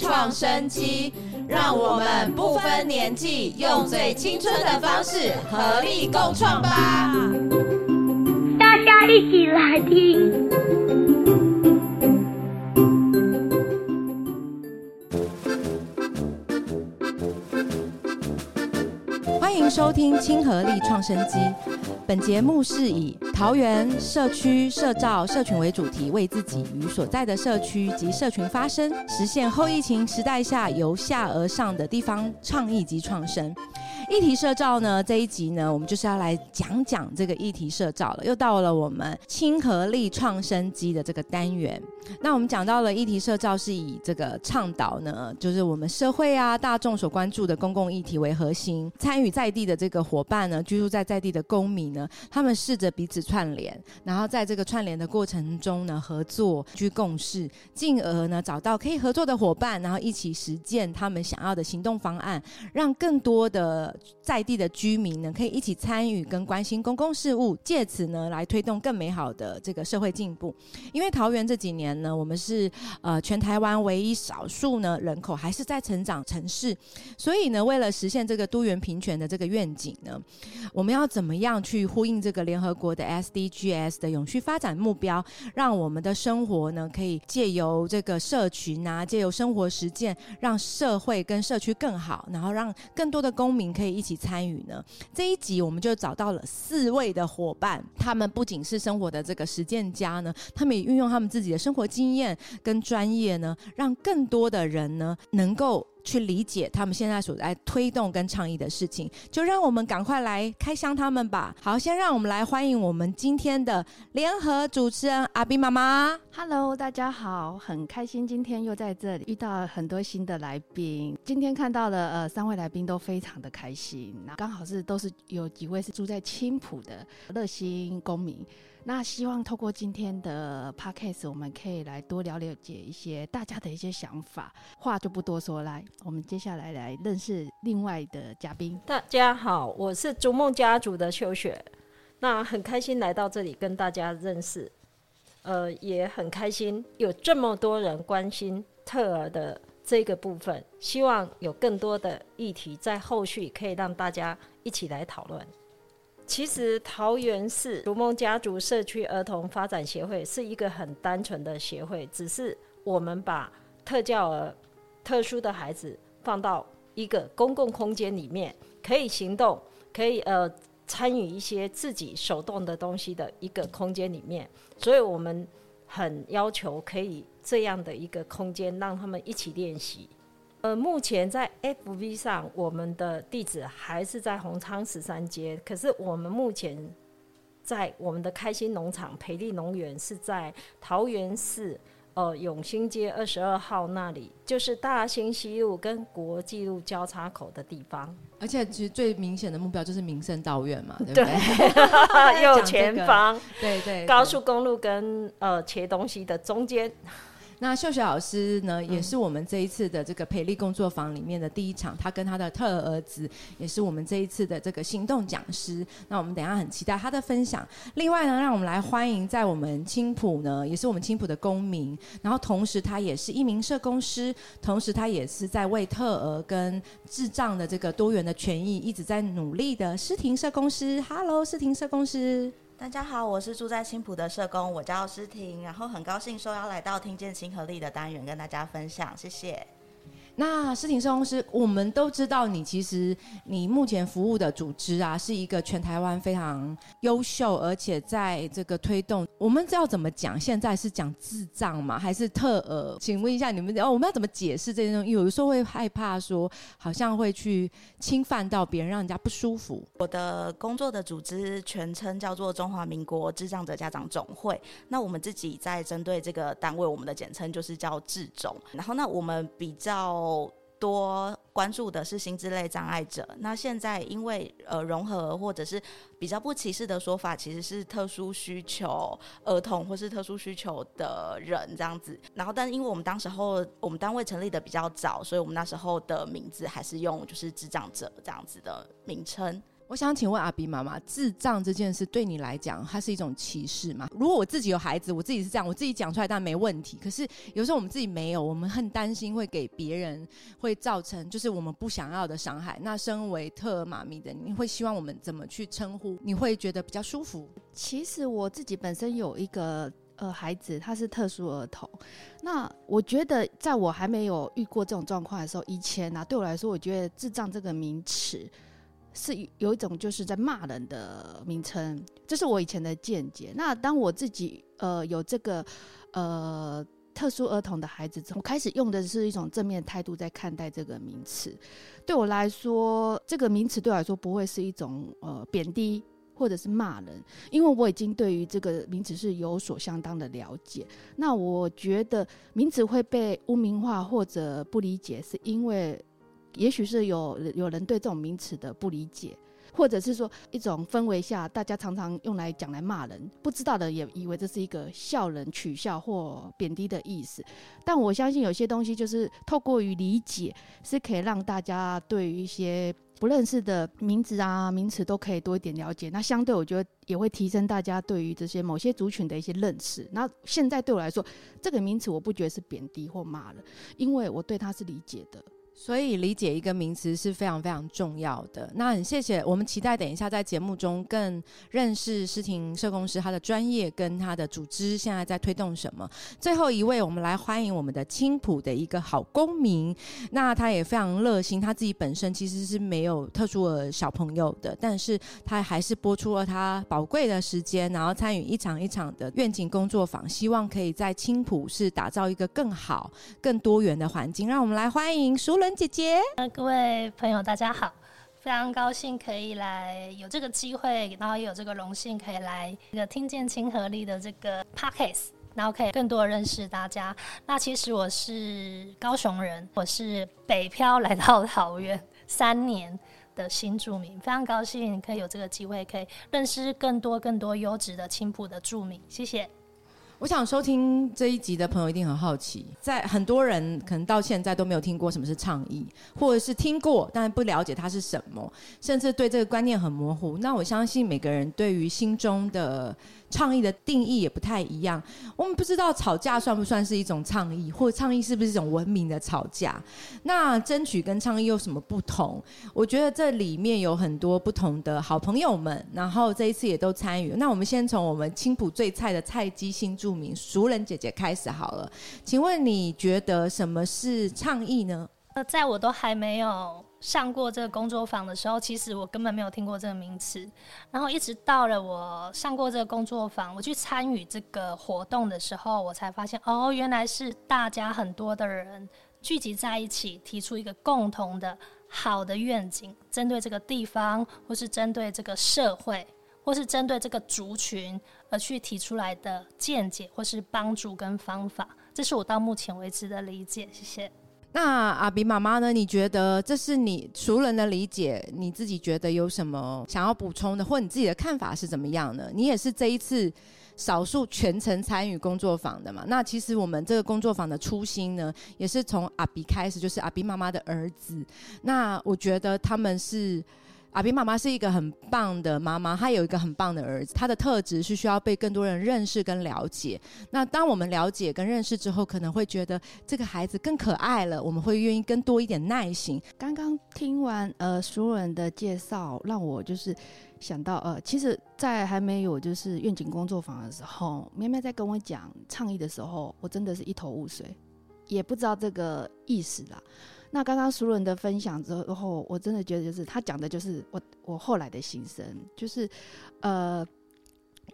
创生机，让我们不分年纪，用最青春的方式合力共创吧！大家一起来听。欢迎收听亲和力创生机。本节目是以桃园社区社造社群为主题，为自己与所在的社区及社群发声，实现后疫情时代下由下而上的地方倡议及创生。议题社造呢这一集呢，我们就是要来讲讲这个议题社造了。又到了我们亲和力创生机的这个单元。那我们讲到了议题社造是以这个倡导呢，就是我们社会啊大众所关注的公共议题为核心，参与在地的这个伙伴呢，居住在在地的公民呢，他们试着彼此串联，然后在这个串联的过程中呢，合作居共事，进而呢找到可以合作的伙伴，然后一起实践他们想要的行动方案，让更多的在地的居民呢可以一起参与跟关心公共事务，借此呢来推动更美好的这个社会进步。因为桃园这几年呢，我们是呃全台湾唯一少数呢人口还是在成长城市，所以呢，为了实现这个多元平权的这个愿景呢，我们要怎么样去呼应这个联合国的 SDGs 的永续发展目标，让我们的生活呢可以借由这个社群啊，借由生活实践，让社会跟社区更好，然后让更多的公民可以一起参与呢？这一集我们就找到了四位的伙伴，他们不仅是生活的这个实践家呢，他们也运用他们自己的生活经验跟专业呢，让更多的人呢能够。去理解他们现在所在推动跟倡议的事情，就让我们赶快来开箱他们吧。好，先让我们来欢迎我们今天的联合主持人阿斌妈妈。Hello，大家好，很开心今天又在这里遇到很多新的来宾。今天看到了呃三位来宾都非常的开心，那刚好是都是有几位是住在青浦的热心公民。那希望透过今天的 podcast，我们可以来多了了解一些大家的一些想法。话就不多说，来，我们接下来来认识另外的嘉宾。大家好，我是逐梦家族的秋雪，那很开心来到这里跟大家认识，呃，也很开心有这么多人关心特儿的这个部分，希望有更多的议题在后续可以让大家一起来讨论。其实桃园市逐梦家族社区儿童发展协会是一个很单纯的协会，只是我们把特教儿、特殊的孩子放到一个公共空间里面，可以行动，可以呃参与一些自己手动的东西的一个空间里面，所以我们很要求可以这样的一个空间，让他们一起练习。呃，目前在 FV 上，我们的地址还是在红昌十三街，可是我们目前在我们的开心农场培力农园是在桃园市呃永兴街二十二号那里，就是大兴西路跟国际路交叉口的地方。而且其实最明显的目标就是民生道院嘛，对不对对？右前方，对对，高速公路跟呃切东西的中间。那秀雪老师呢，嗯也是我们这一次的这个培力工作坊里面的第一场，他跟他的特儿子也是我们这一次的这个行动讲师。那我们等一下很期待他的分享。另外呢，让我们来欢迎在我们青浦呢，也是我们青浦的公民，然后同时他也是一名社工师，同时他也是在为特儿跟智障的这个多元的权益一直在努力的诗婷社工师。Hello，诗婷社工师。大家好，我是住在青浦的社工，我叫诗婷，然后很高兴受邀来到听见亲和力的单元跟大家分享，谢谢。那诗婷社公司，我们都知道你其实你目前服务的组织啊，是一个全台湾非常优秀，而且在这个推动，我们要怎么讲？现在是讲智障吗？还是特呃？请问一下你们，哦，我们要怎么解释这些东西？有的时候会害怕说，好像会去侵犯到别人，让人家不舒服。我的工作的组织全称叫做中华民国智障者家长总会。那我们自己在针对这个单位，我们的简称就是叫智总。然后，那我们比较有多关注的是心智类障碍者。那现在因为呃融合或者是比较不歧视的说法，其实是特殊需求儿童或是特殊需求的人这样子。然后，但是因为我们当时候我们单位成立的比较早，所以我们那时候的名字还是用就是智障者这样子的名称。我想请问阿比妈妈，智障这件事对你来讲，它是一种歧视吗？如果我自己有孩子，我自己是这样，我自己讲出来当然没问题。可是有时候我们自己没有，我们很担心会给别人会造成就是我们不想要的伤害。那身为特妈咪的，你会希望我们怎么去称呼？你会觉得比较舒服？其实我自己本身有一个呃孩子，他是特殊儿童。那我觉得，在我还没有遇过这种状况的时候，以前呢，对我来说，我觉得智障这个名词。是有一种就是在骂人的名称，这是我以前的见解。那当我自己呃有这个呃特殊儿童的孩子之后，我开始用的是一种正面态度在看待这个名词。对我来说，这个名词对我来说不会是一种呃贬低或者是骂人，因为我已经对于这个名词是有所相当的了解。那我觉得名词会被污名化或者不理解，是因为。也许是有有人对这种名词的不理解，或者是说一种氛围下，大家常常用来讲来骂人，不知道的也以为这是一个笑人、取笑或贬低的意思。但我相信有些东西就是透过于理解，是可以让大家对于一些不认识的名字啊、名词都可以多一点了解。那相对我觉得也会提升大家对于这些某些族群的一些认识。那现在对我来说，这个名词我不觉得是贬低或骂人，因为我对它是理解的。所以理解一个名词是非常非常重要的。那很谢谢，我们期待等一下在节目中更认识诗婷社工师他的专业跟他的组织现在在推动什么。最后一位，我们来欢迎我们的青浦的一个好公民。那他也非常热心，他自己本身其实是没有特殊的小朋友的，但是他还是播出了他宝贵的时间，然后参与一场一场的愿景工作坊，希望可以在青浦是打造一个更好、更多元的环境。让我们来欢迎熟人。姐姐，呃，各位朋友，大家好，非常高兴可以来有这个机会，然后也有这个荣幸可以来这个听见亲和力的这个 podcast，然后可以更多认识大家。那其实我是高雄人，我是北漂来到桃园三年的新住民，非常高兴可以有这个机会，可以认识更多更多优质的青浦的住民。谢谢。我想收听这一集的朋友一定很好奇，在很多人可能到现在都没有听过什么是倡议，或者是听过但不了解它是什么，甚至对这个观念很模糊。那我相信每个人对于心中的。倡议的定义也不太一样，我们不知道吵架算不算是一种倡议，或者倡议是不是一种文明的吵架？那争取跟倡议有什么不同？我觉得这里面有很多不同的好朋友们，然后这一次也都参与。那我们先从我们青浦最菜的菜鸡新著名熟人姐姐开始好了，请问你觉得什么是倡议呢？呃，在我都还没有。上过这个工作坊的时候，其实我根本没有听过这个名词。然后一直到了我上过这个工作坊，我去参与这个活动的时候，我才发现，哦，原来是大家很多的人聚集在一起，提出一个共同的好的愿景，针对这个地方，或是针对这个社会，或是针对这个族群而去提出来的见解，或是帮助跟方法。这是我到目前为止的理解。谢谢。那阿比妈妈呢？你觉得这是你熟人的理解？你自己觉得有什么想要补充的，或你自己的看法是怎么样呢？你也是这一次少数全程参与工作坊的嘛？那其实我们这个工作坊的初心呢，也是从阿比开始，就是阿比妈妈的儿子。那我觉得他们是。阿比妈妈是一个很棒的妈妈，她有一个很棒的儿子，他的特质是需要被更多人认识跟了解。那当我们了解跟认识之后，可能会觉得这个孩子更可爱了，我们会愿意更多一点耐心。刚刚听完呃熟人的介绍，让我就是想到呃，其实，在还没有就是愿景工作坊的时候，喵喵在跟我讲倡议的时候，我真的是一头雾水，也不知道这个意思啦。那刚刚熟人的分享之后，我真的觉得就是他讲的就是我我后来的心声，就是呃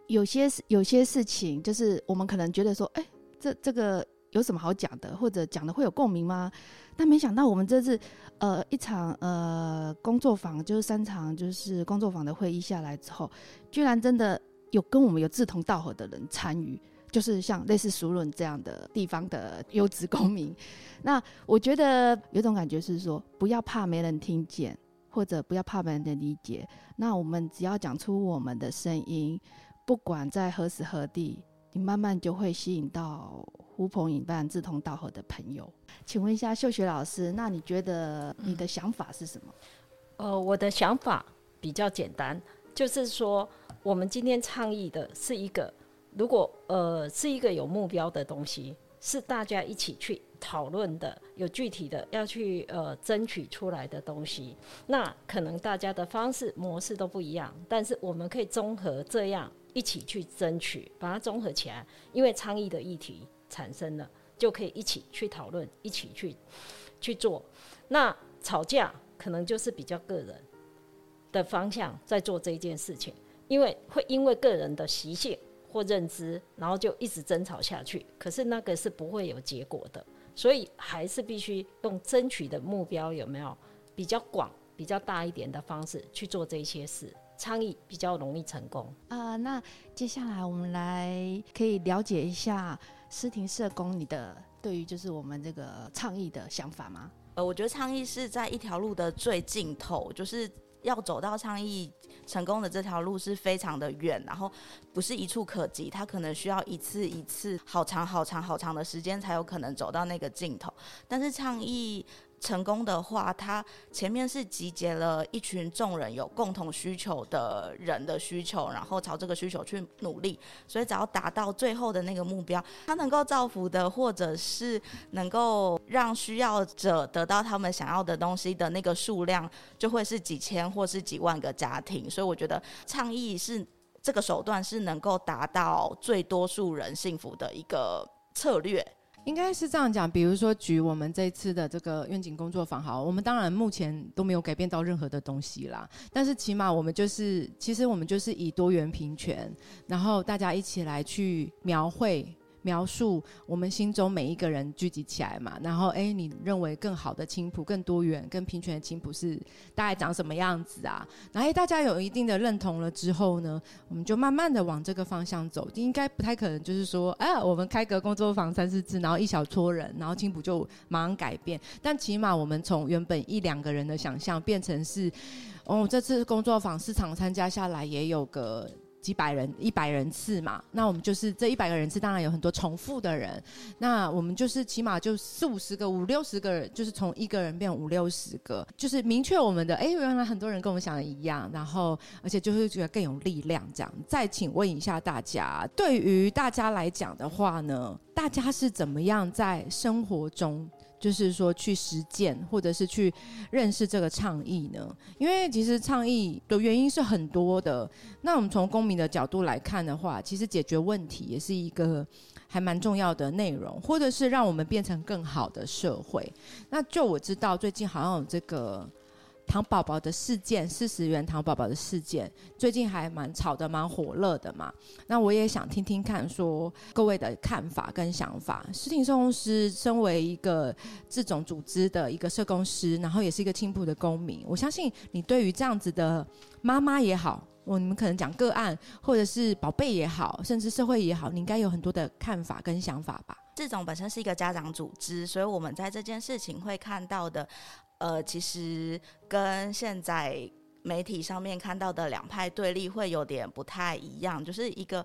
有些有些事情，就是我们可能觉得说，哎，这这个有什么好讲的，或者讲的会有共鸣吗？但没想到我们这次呃一场呃工作坊，就是三场就是工作坊的会议下来之后，居然真的有跟我们有志同道合的人参与。就是像类似熟人这样的地方的优质公民，那我觉得有种感觉是说，不要怕没人听见，或者不要怕没人理解。那我们只要讲出我们的声音，不管在何时何地，你慢慢就会吸引到呼朋引伴、志同道合的朋友。请问一下秀雪老师，那你觉得你的想法是什么？呃，我的想法。比较简单，就是说我们今天倡议的是一个，如果呃是一个有目标的东西，是大家一起去讨论的，有具体的要去呃争取出来的东西，那可能大家的方式模式都不一样，但是我们可以综合这样一起去争取，把它综合起来，因为倡议的议题产生了，就可以一起去讨论，一起去去做。那吵架可能就是比较个人的方向在做这件事情，因为会因为个人的习性或认知，然后就一直争吵下去。可是那个是不会有结果的，所以还是必须用争取的目标有没有比较广、比较大一点的方式去做这些事，倡议比较容易成功。啊、那接下来我们来可以了解一下诗婷社工你的对于就是我们这个倡议的想法吗？呃，我觉得倡议是在一条路的最尽头，就是要走到倡议成功的这条路是非常的远，然后不是一触可及，它可能需要一次一次好长好长好长的时间才有可能走到那个尽头。但是倡议成功的话，它前面是集结了一群众人有共同需求的人的需求，然后朝这个需求去努力，所以只要达到最后的那个目标，它能够造福的，或者是能够让需要者得到他们想要的东西的那个数量，就会是几千或是几万个家庭。所以我觉得倡议是这个手段是能够达到最多数人幸福的一个策略。应该是这样讲，比如说举我们这次的这个愿景工作坊，好，我们当然目前都没有改变到任何的东西啦，但是起码我们就是，其实我们就是以多元平权，然后大家一起来去描绘。描述我们心中每一个人聚集起来嘛，然后哎，你认为更好的青浦、更多元、更平权的青浦是大概长什么样子啊？然后哎，大家有一定的认同了之后呢，我们就慢慢的往这个方向走，应该不太可能就是说，哎，我们开个工作坊三四次，然后一小撮人，然后青浦就马上改变。但起码我们从原本一两个人的想象变成是，哦，这次工作坊市场参加下来也有个。几百人、一百人次嘛，那我们就是这一百个人次，当然有很多重复的人，那我们就是起码就四五十个、五六十个人，就是从一个人变五六十个，就是明确我们的，哎，原来很多人跟我们想的一样，然后而且就是觉得更有力量这样。再请问一下大家，对于大家来讲的话呢，大家是怎么样在生活中？就是说去实践，或者是去认识这个倡议呢？因为其实倡议的原因是很多的。那我们从公民的角度来看的话，其实解决问题也是一个还蛮重要的内容，或者是让我们变成更好的社会。那就我知道，最近好像有这个。糖宝宝的事件，四十元糖宝宝的事件，最近还蛮炒的，蛮火热的嘛。那我也想听听看，说各位的看法跟想法。诗婷社工师身为一个这种组织的一个社工师，然后也是一个青浦的公民，我相信你对于这样子的妈妈也好，我你们可能讲个案，或者是宝贝也好，甚至社会也好，你应该有很多的看法跟想法吧。这种本身是一个家长组织，所以我们在这件事情会看到的，呃，其实跟现在媒体上面看到的两派对立会有点不太一样，就是一个。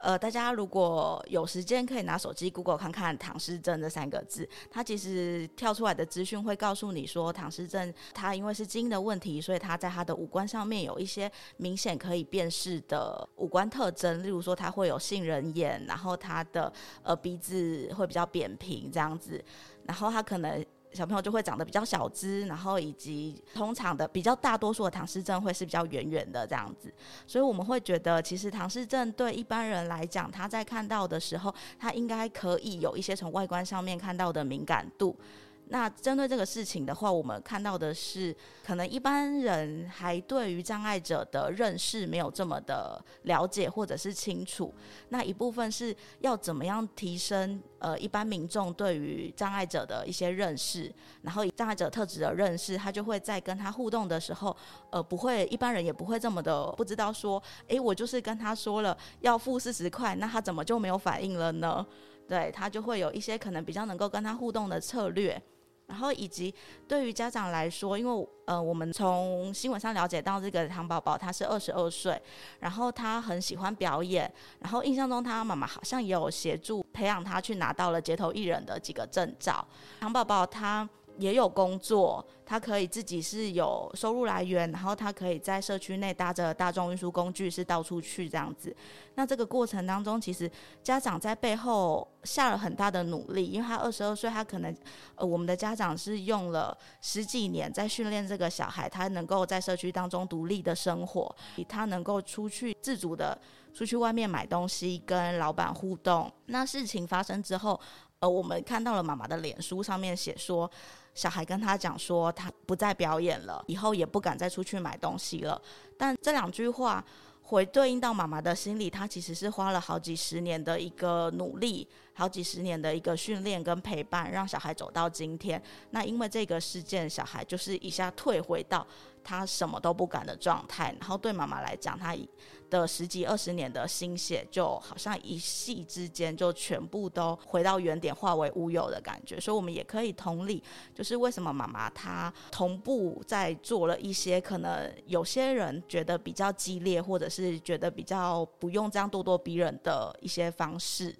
呃，大家如果有时间，可以拿手机 Google 看看唐诗症这三个字。它其实跳出来的资讯会告诉你说，唐诗症它因为是基因的问题，所以它在它的五官上面有一些明显可以辨识的五官特征，例如说它会有杏仁眼，然后它的呃鼻子会比较扁平这样子，然后它可能。小朋友就会长得比较小只，然后以及通常的比较大多数的唐氏症会是比较圆圆的这样子，所以我们会觉得，其实唐氏症对一般人来讲，他在看到的时候，他应该可以有一些从外观上面看到的敏感度。那针对这个事情的话，我们看到的是，可能一般人还对于障碍者的认识没有这么的了解或者是清楚。那一部分是要怎么样提升呃一般民众对于障碍者的一些认识，然后以障碍者特质的认识，他就会在跟他互动的时候，呃，不会一般人也不会这么的不知道说，诶，我就是跟他说了要付四十块，那他怎么就没有反应了呢？对他就会有一些可能比较能够跟他互动的策略。然后以及对于家长来说，因为呃，我们从新闻上了解到这个糖宝宝他是二十二岁，然后他很喜欢表演，然后印象中他妈妈好像也有协助培养他去拿到了街头艺人的几个证照。糖宝宝他也有工作，他可以自己是有收入来源，然后他可以在社区内搭着大众运输工具是到处去这样子。那这个过程当中，其实家长在背后下了很大的努力，因为他二十二岁，他可能呃我们的家长是用了十几年在训练这个小孩，他能够在社区当中独立的生活，他能够出去自主的出去外面买东西，跟老板互动。那事情发生之后。呃，我们看到了妈妈的脸书上面写说，小孩跟他讲说，他不再表演了，以后也不敢再出去买东西了。但这两句话回对应到妈妈的心里，她其实是花了好几十年的一个努力，好几十年的一个训练跟陪伴，让小孩走到今天。那因为这个事件，小孩就是一下退回到。他什么都不敢的状态，然后对妈妈来讲，他的十几二十年的心血，就好像一夕之间就全部都回到原点，化为乌有的感觉。所以，我们也可以同理，就是为什么妈妈她同步在做了一些可能有些人觉得比较激烈，或者是觉得比较不用这样咄咄逼人的一些方式。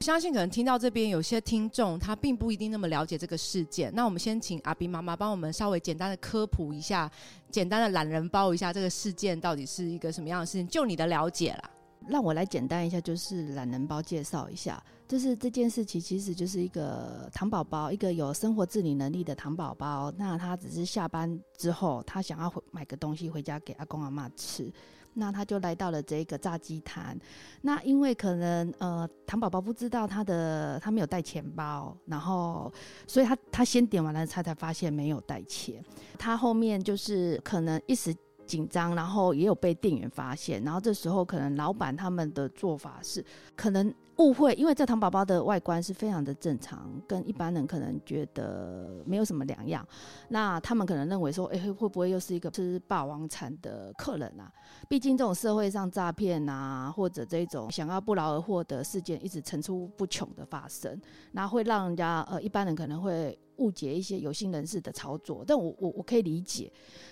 相信可能听到这边有些听众，他并不一定那么了解这个事件。那我们先请阿斌妈妈帮我们稍微简单的科普一下，简单的懒人包一下这个事件到底是一个什么样的事情？就你的了解啦，让我来简单一下，就是懒人包介绍一下。就是这件事情其实就是一个糖宝宝，一个有生活自理能力的糖宝宝。那他只是下班之后，他想要买个东西回家给阿公阿妈吃。那他就来到了这个炸鸡摊，那因为可能呃糖宝宝不知道他的他没有带钱包，然后所以他他先点完了菜才发现没有带钱，他后面就是可能一时紧张，然后也有被店员发现，然后这时候可能老板他们的做法是可能。误会，因为这糖宝宝的外观是非常的正常，跟一般人可能觉得没有什么两样。那他们可能认为说，哎，会不会又是一个吃霸王餐的客人啊？毕竟这种社会上诈骗啊，或者这种想要不劳而获的事件，一直层出不穷的发生，那会让人家呃一般人可能会误解一些有心人士的操作。但我我我可以理解。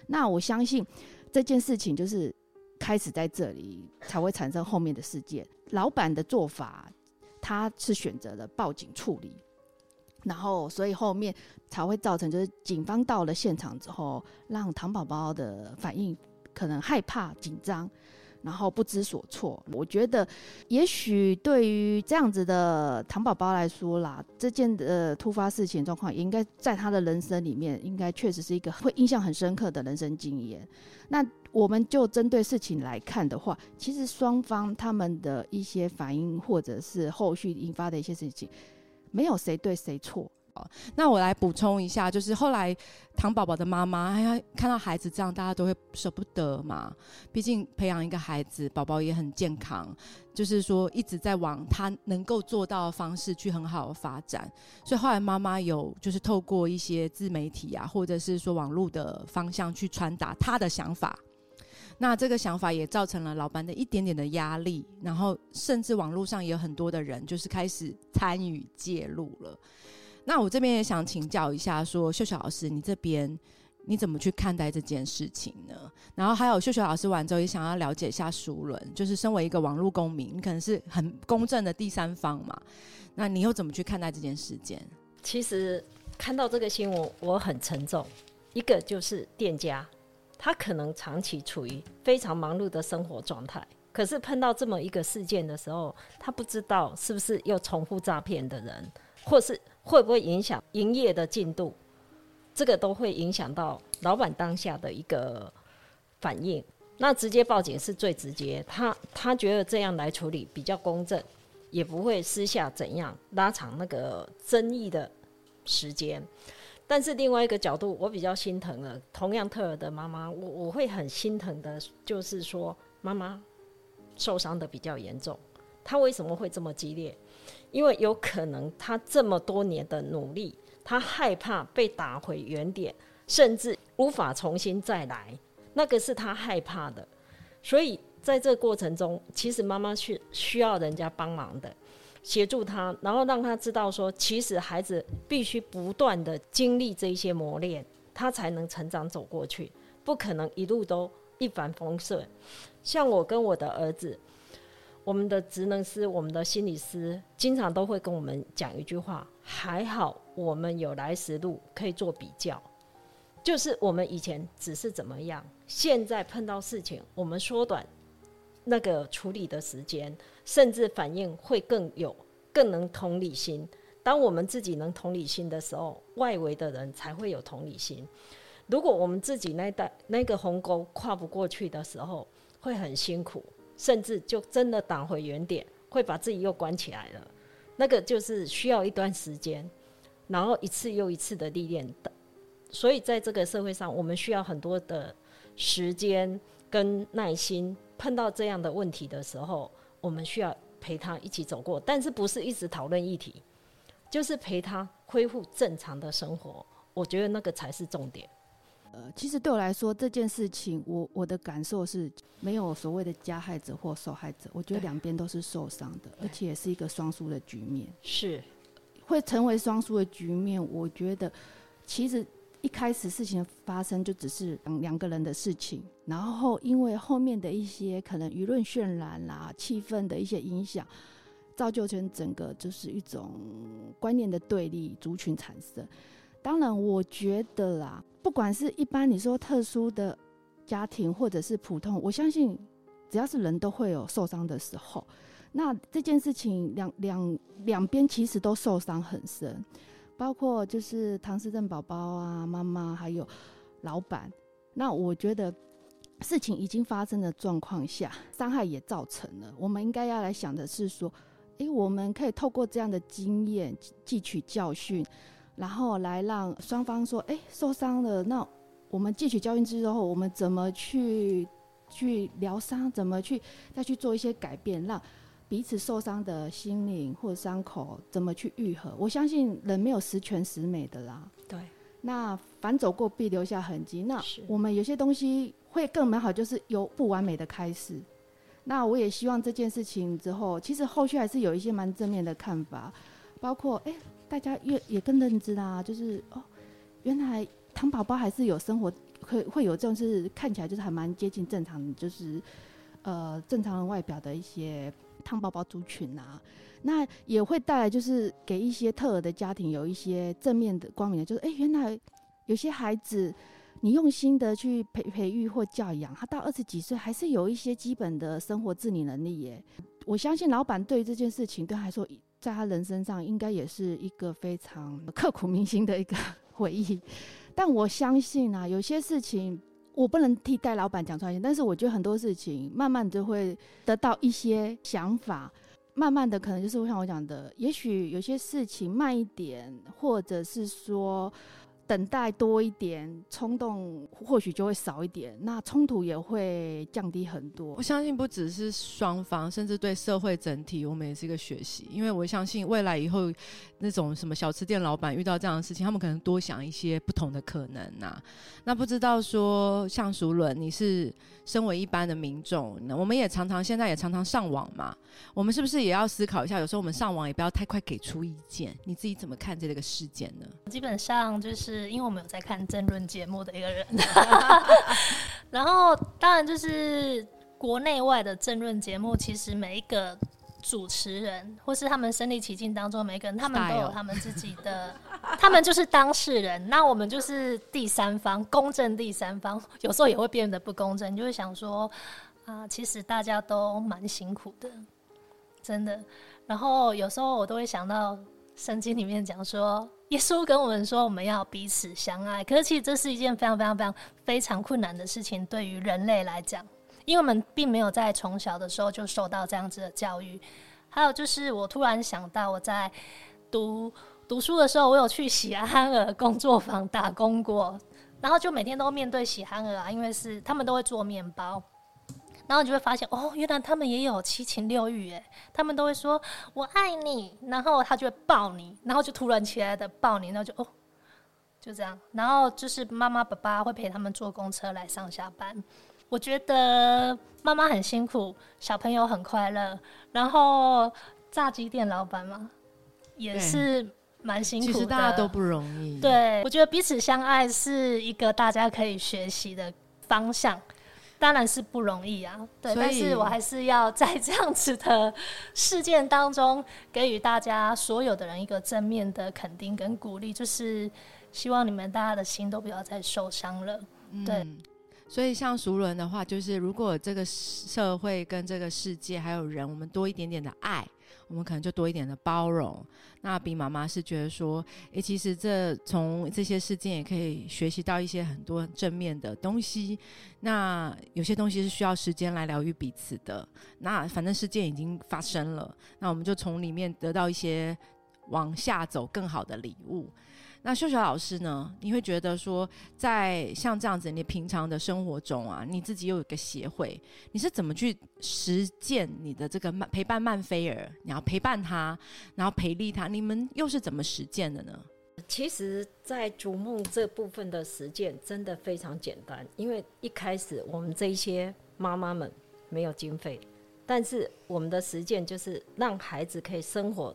那我相信这件事情就是开始在这里，才会产生后面的事件。老板的做法。他是选择了报警处理，然后所以后面才会造成，就是警方到了现场之后，让糖宝宝的反应可能害怕、紧张，然后不知所措。我觉得，也许对于这样子的糖宝宝来说啦，这件的突发事情状况，应该在他的人生里面，应该确实是一个会印象很深刻的人生经验。那我们就针对事情来看的话，其实双方他们的一些反应，或者是后续引发的一些事情，没有谁对谁错。那我来补充一下，就是后来唐宝宝的妈妈，哎呀看到孩子这样，大家都会舍不得嘛。毕竟培养一个孩子，宝宝也很健康，就是说一直在往他能够做到的方式去很好的发展。所以后来妈妈有就是透过一些自媒体啊，或者是说网络的方向去传达他的想法。那这个想法也造成了老板的一点点的压力，然后甚至网络上也有很多的人就是开始参与介入了。那我这边也想请教一下，说秀秀老师，你这边你怎么去看待这件事情呢？然后还有秀秀老师完之后也想要了解一下熟人，就是身为一个网络公民，你可能是很公正的第三方嘛，那你又怎么去看待这件事件？其实看到这个新闻，我很沉重。一个就是店家。他可能长期处于非常忙碌的生活状态，可是碰到这么一个事件的时候，他不知道是不是又重复诈骗的人，或是会不会影响营业的进度，这个都会影响到老板当下的一个反应。那直接报警是最直接，他他觉得这样来处理比较公正，也不会私下怎样拉长那个争议的时间。但是另外一个角度，我比较心疼的，同样特尔的妈妈，我我会很心疼的，就是说妈妈受伤的比较严重。她为什么会这么激烈？因为有可能他这么多年的努力，他害怕被打回原点，甚至无法重新再来，那个是他害怕的。所以在这过程中，其实妈妈是需要人家帮忙的。协助他，然后让他知道说，其实孩子必须不断的经历这一些磨练，他才能成长走过去，不可能一路都一帆风顺。像我跟我的儿子，我们的职能师、我们的心理师经常都会跟我们讲一句话：还好我们有来时路可以做比较，就是我们以前只是怎么样，现在碰到事情，我们缩短那个处理的时间，甚至反应会更有、更能同理心。当我们自己能同理心的时候，外围的人才会有同理心。如果我们自己那代那个鸿沟跨不过去的时候，会很辛苦，甚至就真的挡回原点，会把自己又关起来了。那个就是需要一段时间，然后一次又一次的历练的。所以在这个社会上，我们需要很多的时间跟耐心。碰到这样的问题的时候，我们需要陪他一起走过，但是不是一直讨论议题，就是陪他恢复正常的生活。我觉得那个才是重点。呃，其实对我来说，这件事情，我我的感受是没有所谓的加害者或受害者，我觉得两边都是受伤的，而且也是一个双输的局面。是会成为双输的局面，我觉得其实一开始事情发生就只是两两个人的事情，然后因为后面的一些可能舆论渲染啦、气氛的一些影响，造就成整个就是一种观念的对立族群产生。当然，我觉得啦，不管是一般你说特殊的家庭，或者是普通，我相信只要是人都会有受伤的时候。那这件事情两两两边其实都受伤很深，包括就是唐氏症宝宝啊，妈妈还有老板。那我觉得事情已经发生的状况下，伤害也造成了。我们应该要来想的是说，诶，我们可以透过这样的经验汲取教训。然后来让双方说，哎，受伤了，那我们汲取教训之后，我们怎么去去疗伤？怎么去再去做一些改变，让彼此受伤的心灵或伤口怎么去愈合？我相信人没有十全十美的啦。对。那反走过必留下痕迹。那我们有些东西会更美好，就是有不完美的开始。那我也希望这件事情之后，其实后续还是有一些蛮正面的看法，包括哎。大家越也更认知啦，就是哦，原来糖宝宝还是有生活，会会有这种是看起来就是还蛮接近正常，就是呃正常人外表的一些糖宝宝族群啊，那也会带来就是给一些特尔的家庭有一些正面的光明，就是哎原来有些孩子你用心的去培培育或教养，他到二十几岁还是有一些基本的生活自理能力耶。我相信老板对这件事情对他来说。在他人身上，应该也是一个非常刻骨铭心的一个 回忆。但我相信啊，有些事情我不能替戴老板讲出来，但是我觉得很多事情慢慢就会得到一些想法，慢慢的可能就是像我讲的，也许有些事情慢一点，或者是说。等待多一点，冲动或许就会少一点，那冲突也会降低很多。我相信不只是双方，甚至对社会整体，我们也是一个学习。因为我相信未来以后，那种什么小吃店老板遇到这样的事情，他们可能多想一些不同的可能呐。那不知道说，像熟伦，你是身为一般的民众，我们也常常现在也常常上网嘛，我们是不是也要思考一下？有时候我们上网也不要太快给出意见。你自己怎么看这个事件呢？基本上就是。因为我们有在看争论节目的一个人，然后当然就是国内外的争论节目，其实每一个主持人或是他们身临其境当中，每一个人他们都有他们自己的，他们就是当事人，那我们就是第三方，公正第三方，有时候也会变得不公正，就会想说啊，其实大家都蛮辛苦的，真的。然后有时候我都会想到圣经里面讲说。耶稣跟我们说，我们要彼此相爱。可是，其实这是一件非常非常非常非常困难的事情，对于人类来讲，因为我们并没有在从小的时候就受到这样子的教育。还有就是，我突然想到，我在读读书的时候，我有去喜憨儿工作坊打工过，然后就每天都面对喜憨儿啊，因为是他们都会做面包。然后你就会发现，哦，原来他们也有七情六欲，哎，他们都会说“我爱你”，然后他就会抱你，然后就突然起来的抱你，然后就哦，就这样。然后就是妈妈、爸爸会陪他们坐公车来上下班。我觉得妈妈很辛苦，小朋友很快乐。然后炸鸡店老板嘛，也是蛮辛苦的。其实大家都不容易。对，我觉得彼此相爱是一个大家可以学习的方向。当然是不容易啊。对，但是我还是要在这样子的事件当中，给予大家所有的人一个正面的肯定跟鼓励，就是希望你们大家的心都不要再受伤了。对嗯所以像熟人的话，就是如果这个社会跟这个世界还有人，我们多一点点的爱，我们可能就多一点的包容。那比妈妈是觉得说，诶，其实这从这些事件也可以学习到一些很多正面的东西。那有些东西是需要时间来疗愈彼此的。那反正事件已经发生了，那我们就从里面得到一些往下走更好的礼物。那秀秀老师呢？你会觉得说，在像这样子，你平常的生活中啊，你自己又有一个协会，你是怎么去实践你的这个慢陪伴曼菲尔？你要陪伴他，然后培力他，你们又是怎么实践的呢？其实，在逐梦这部分的实践真的非常简单，因为一开始我们这一些妈妈们没有经费，但是我们的实践就是让孩子可以生活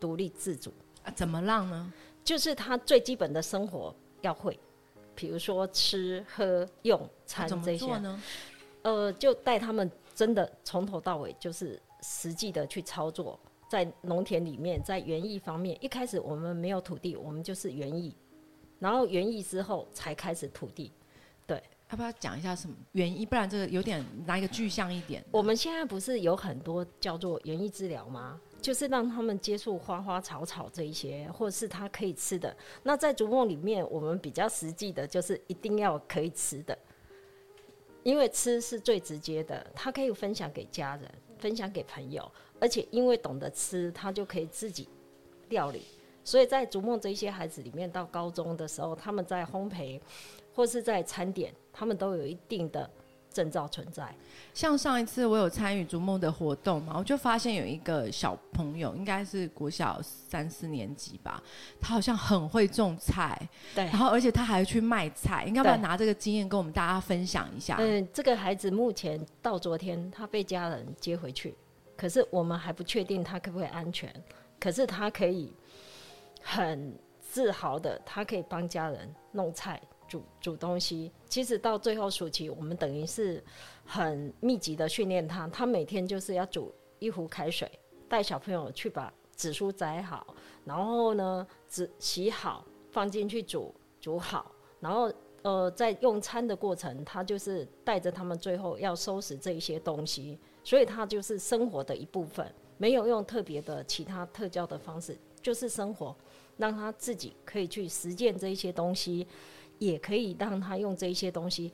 独立自主，啊，怎么让呢？就是他最基本的生活要会，比如说吃喝用啊餐这些，呢？呃，就带他们真的从头到尾就是实际的去操作，在农田里面，在园艺方面，一开始我们没有土地，我们就是园艺，然后园艺之后才开始土地。对要不要讲一下什么原因？不然这个有点拿一个具象一点。我们现在不是有很多叫做园艺治疗吗？就是让他们接触花花草草这一些，或者是他可以吃的。那在逐梦里面，我们比较实际的就是一定要可以吃的，因为吃是最直接的，他可以分享给家人，分享给朋友，而且因为懂得吃，他就可以自己料理。所以在逐梦这一些孩子里面，到高中的时候，他们在烘焙或是在餐点，他们都有一定的证照存在。像上一次我有参与逐梦的活动嘛，我就发现有一个小朋友，应该是国小三四年级吧，他好像很会种菜，对然后而且他还去卖菜，应该不要拿这个经验跟我们大家分享一下。嗯，这个孩子目前到昨天他被家人接回去，可是我们还不确定他可不可以安全。可是他可以很自豪的，他可以帮家人弄菜、煮煮东西。其实到最后暑期，我们等于是很密集的训练他，他每天就是要煮一壶开水，带小朋友去把紫苏摘好，然后呢，紫洗好放进去煮，煮好，然后呃，在用餐的过程，他就是带着他们最后要收拾这一些东西，所以他就是生活的一部分，没有用特别的其他特教的方式，就是生活，让他自己可以去实践这一些东西，也可以让他用这一些东西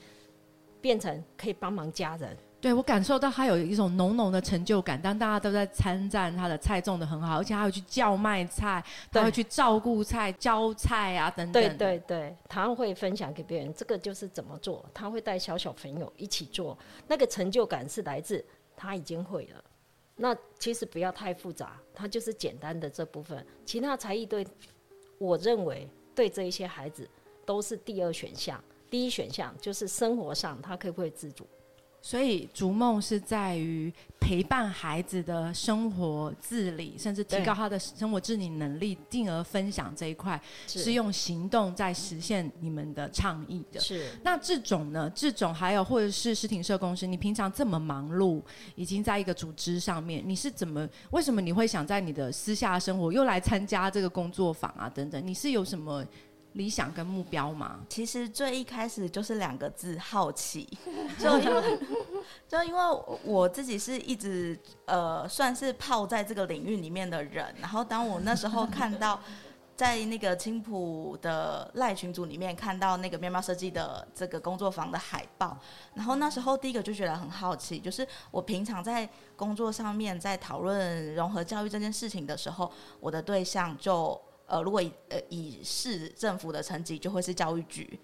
变成可以帮忙家人。对我感受到他有一种浓浓的成就感，当大家都在称赞他的菜种的很好，而且他会去叫卖菜，他对会去照顾菜、浇菜啊等等。对对对，他会分享给别人，这个就是怎么做，他会带小小朋友一起做，那个成就感是来自他已经会了。那其实不要太复杂，他就是简单的这部分，其他才艺对我认为对这一些孩子都是第二选项，第一选项就是生活上他可不可以自主。所以逐梦是在于陪伴孩子的生活自理，甚至提高他的生活自理能力，进而分享这一块，是是用行动在实现你们的倡议的。是那这种呢？这种还有或者是诗婷社公司，你平常这么忙碌，已经在一个组织上面，你是怎么？为什么你会想在你的私下生活又来参加这个工作坊啊？等等，你是有什么理想跟目标吗？其实最一开始就是两个字：好奇。就因为就因为我自己是一直呃算是泡在这个领域里面的人，然后当我那时候看到。在那个青浦的赖群组里面看到那个面包设计的这个工作坊的海报，然后那时候第一个就觉得很好奇，就是我平常在工作上面在讨论融合教育这件事情的时候，我的对象就呃，如果以呃以市政府的层级，就会是教育局，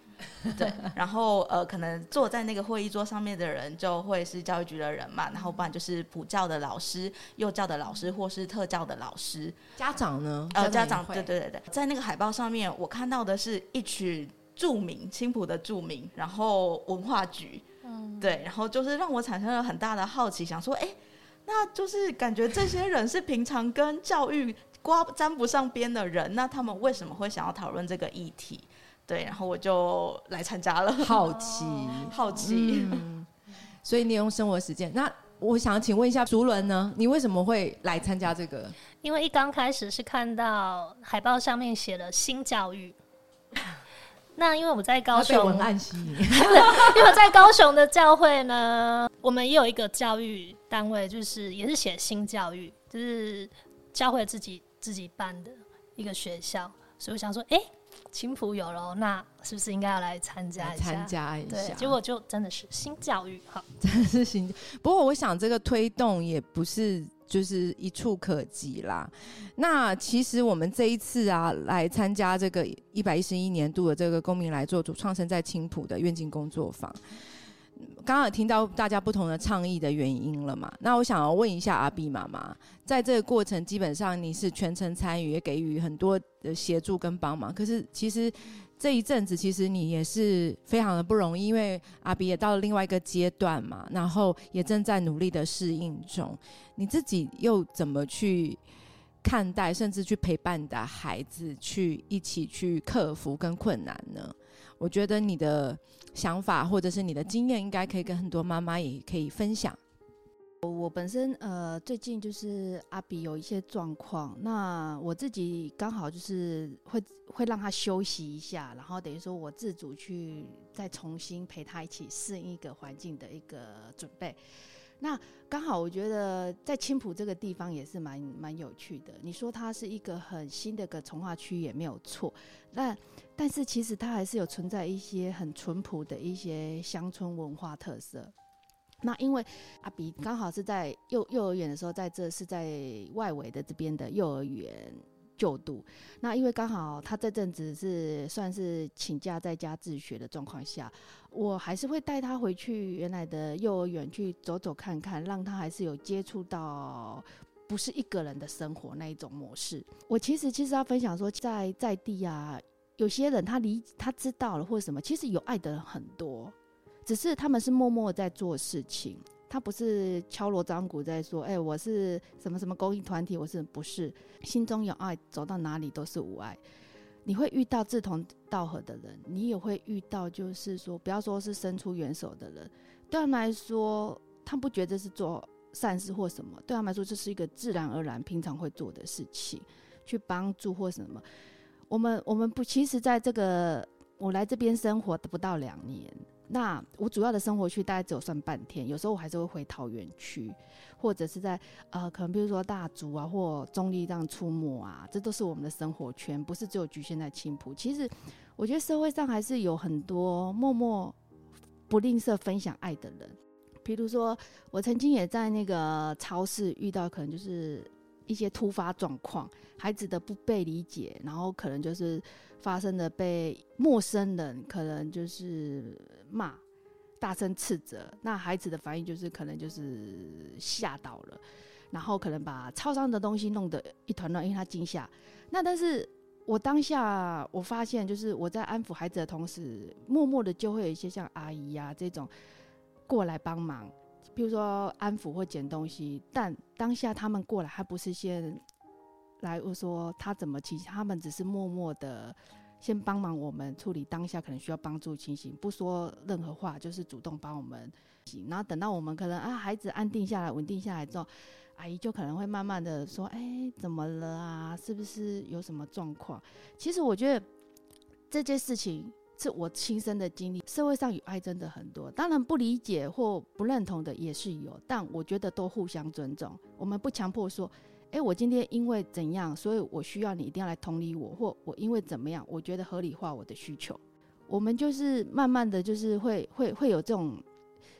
对，然后呃，可能坐在那个会议桌上面的人就会是教育局的人嘛，然后不然就是普教的老师、幼教的老师或是特教的老师，家长呢？呃，家长，会。对对对对，在那个海报上面，我看到的是一群著名青浦的著名，然后文化局，嗯，对，然后就是让我产生了很大的好奇，想说，哎，那就是感觉这些人是平常跟教育刮沾不上边的人，那他们为什么会想要讨论这个议题？对，然后我就来参加了，好奇。好奇，嗯，所以你用生活实践。那我想请问一下竹伦呢，你为什么会来参加这个？因为一刚开始是看到海报上面写了新教育，那因为我在高雄，文案吸引，因为我在高雄的教会呢，我们也有一个教育单位，就是也是写新教育，就是教会自己自己办的一个学校，所以我想说，哎。青浦有喽，那是不是应该要来参加一下？参加一下，结果就真的是新教育哈，真的是新。不过我想这个推动也不是就是一触可及啦。那其实我们这一次啊，来参加这个一百一十一年度的这个公民来做主创生在青浦的愿景工作坊。刚刚有听到大家不同的倡议的原因了嘛？那我想要问一下阿碧妈妈，在这个过程基本上你是全程参与，也给予很多的协助跟帮忙。可是其实这一阵子，其实你也是非常的不容易，因为阿碧也到了另外一个阶段嘛，然后也正在努力的适应中。你自己又怎么去看待，甚至去陪伴你的孩子，去一起去克服跟困难呢？我觉得你的想法或者是你的经验，应该可以跟很多妈妈也可以分享。我本身呃最近就是阿比有一些状况，那我自己刚好就是会会让他休息一下，然后等于说我自主去再重新陪他一起适应一个环境的一个准备。那刚好我觉得在青浦这个地方也是蛮蛮有趣的。你说它是一个很新的个从化区也没有错，那。但是其实它还是有存在一些很淳朴的一些乡村文化特色。那因为阿比刚好是在幼幼儿园的时候，在这是在外围的这边的幼儿园就读。那因为刚好他这阵子是算是请假在家自学的状况下，我还是会带他回去原来的幼儿园去走走看看，让他还是有接触到不是一个人的生活那一种模式。我其实其实要分享说，在在地啊。有些人他理他知道了或者什么，其实有爱的人很多，只是他们是默默在做事情，他不是敲锣张鼓在说，哎，我是什么什么公益团体，我是不是心中有爱，走到哪里都是无爱。你会遇到志同道合的人，你也会遇到就是说，不要说是伸出援手的人，对他们来说，他不觉得是做善事或什么，对他们来说，这是一个自然而然平常会做的事情，去帮助或什么。我们我们不，其实在这个我来这边生活不到两年，那我主要的生活区大概只有算半天，有时候我还是会回桃园区，或者是在呃，可能比如说大竹啊或中立这样出没啊，这都是我们的生活圈，不是只有局限在青浦。其实我觉得社会上还是有很多默默不吝啬分享爱的人，比如说我曾经也在那个超市遇到，可能就是。一些突发状况，孩子的不被理解，然后可能就是发生的被陌生人可能就是骂，大声斥责，那孩子的反应就是可能就是吓到了，然后可能把超商的东西弄得一团乱，因为他惊吓。那但是我当下我发现，就是我在安抚孩子的同时，默默的就会有一些像阿姨呀这种过来帮忙。比如说安抚或捡东西，但当下他们过来，还不是先来我说他怎么实他们只是默默的先帮忙我们处理当下可能需要帮助情形，不说任何话，就是主动帮我们。然后等到我们可能啊孩子安定下来、稳定下来之后，阿姨就可能会慢慢的说：“哎，怎么了啊？是不是有什么状况？”其实我觉得这件事情。是我亲身的经历，社会上有爱真的很多，当然不理解或不认同的也是有，但我觉得都互相尊重。我们不强迫说，哎，我今天因为怎样，所以我需要你一定要来同理我，或我因为怎么样，我觉得合理化我的需求。我们就是慢慢的就是会会会有这种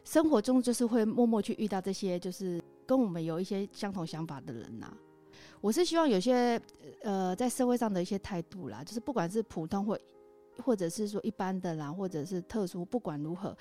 生活中就是会默默去遇到这些就是跟我们有一些相同想法的人呐。我是希望有些呃在社会上的一些态度啦，就是不管是普通或。或者是说一般的啦，或者是特殊，不管如何，